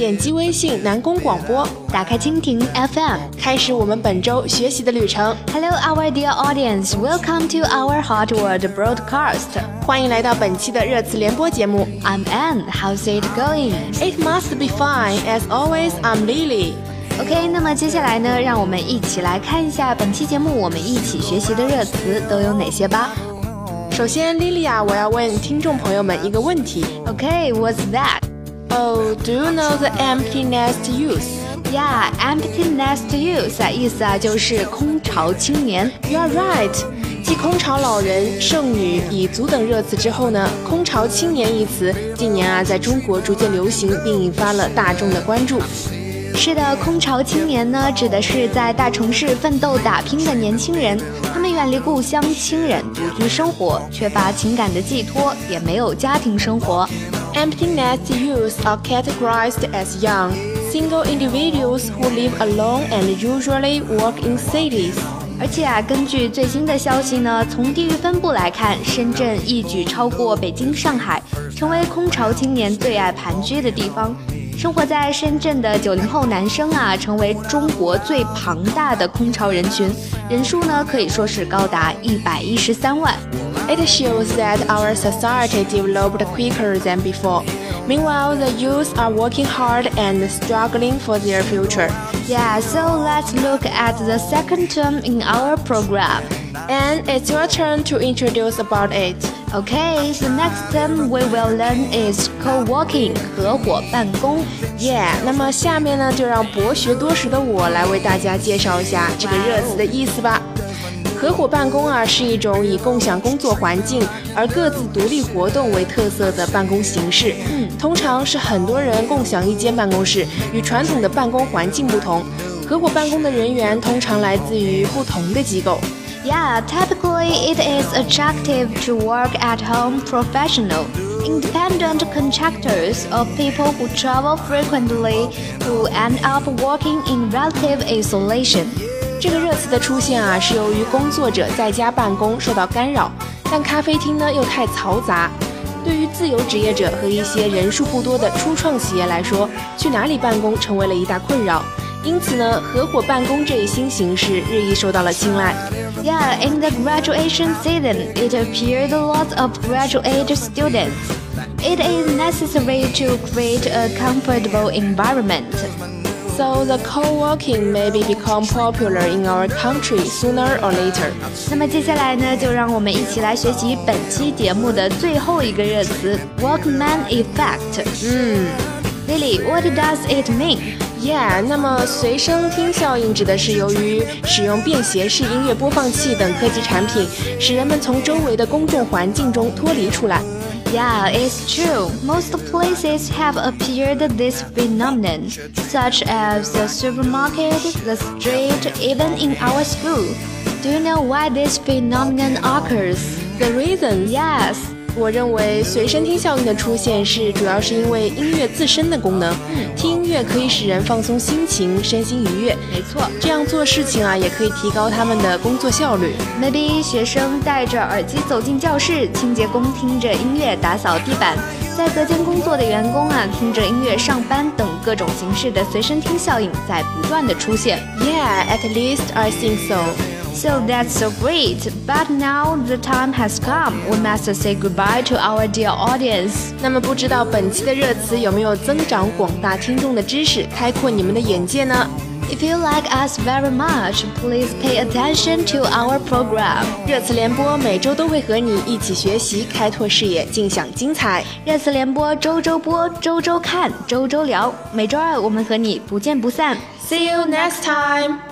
点击微信南宫广播，打开蜻蜓 FM，开始我们本周学习的旅程。Hello, our dear audience. Welcome to our Hot World broadcast. 欢迎来到本期的热词联播节目。I'm Anne. How's it going? It must be fine. As always, I'm Lily. OK，那么接下来呢，让我们一起来看一下本期节目我们一起学习的热词都有哪些吧。首先，Lily 啊，我要问听众朋友们一个问题。OK，what's、that? Oh, do you know the empty nest youth? Yeah, empty nest youth 啊，意思啊就是空巢青年。You are right. 继空巢老人、剩女、蚁族等热词之后呢，空巢青年一词近年啊在中国逐渐流行，并引发了大众的关注。是的，空巢青年呢，指的是在大城市奋斗打拼的年轻人，他们远离故乡、亲人，独居生活，缺乏情感的寄托，也没有家庭生活。Empty nest youth are categorized as young, single individuals who live alone and usually work in cities. 而且啊，根据最新的消息呢，从地域分布来看，深圳一举超过北京、上海，成为空巢青年最爱盘踞的地方。生活在深圳的九零后男生啊，成为中国最庞大的空巢人群，人数呢可以说是高达一百一十三万。It shows that our society developed quicker than before. Meanwhile, the youth are working hard and struggling for their future. Yeah, so let's look at the second term in our program. And it's your turn to introduce about it. Okay, the next term we will learn is co-working 合伙办公。 Yeah，那么下面呢，就让博学多识的我来为大家介绍一下这个热词的意思吧。 合伙办公啊，是一种以共享工作环境而各自独立活动为特色的办公形式。嗯通常是很多人共享一间办公室，与传统的办公环境不同。合伙办公的人员通常来自于不同的机构。Yeah, typically it is attractive to work at home professional, independent contractors or people who travel frequently who end up working in relative isolation. 这个热词的出现啊，是由于工作者在家办公受到干扰，但咖啡厅呢又太嘈杂。对于自由职业者和一些人数不多的初创企业来说，去哪里办公成为了一大困扰。因此呢，合伙办公这一新形式日益受到了青睐。Yeah, in the graduation season, it appeared a lot of graduate students. It is necessary to create a comfortable environment. So the co-working maybe become popular in our country sooner or later. 那么接下来呢，就让我们一起来学习本期节目的最后一个热词 “Walkman effect”。嗯 Lily, what does it mean?，Yeah，那么随身听效应指的是由于使用便携式音乐播放器等科技产品，使人们从周围的公众环境中脱离出来。Yeah, it's true. Most places have appeared this phenomenon, such as the supermarket, the street, even in our school. Do you know why this phenomenon occurs? The reason? Yes. 我认为随身听效应的出现是主要是因为音乐自身的功能。听音乐可以使人放松心情，身心愉悦。没错。这样做事情啊，也可以提高他们的工作效率。Maybe 学生戴着耳机走进教室，清洁工听着音乐打扫地板，在隔间工作的员工啊听着音乐上班等各种形式的随身听效应在不断的出现。Yeah, at least I think so. So that's so great. But now the time has come. We must say goodbye to our dear audience. 那么不知道本期的热词有没有增长广大听众的知识，开阔你们的眼界呢？ If you like us very much, please pay attention to our program. 热词联播每周都会和你一起学习，开拓视野，尽享精彩。热词联播周周播，周周看，周周聊。每周二我们和你不见不散。 See you next time.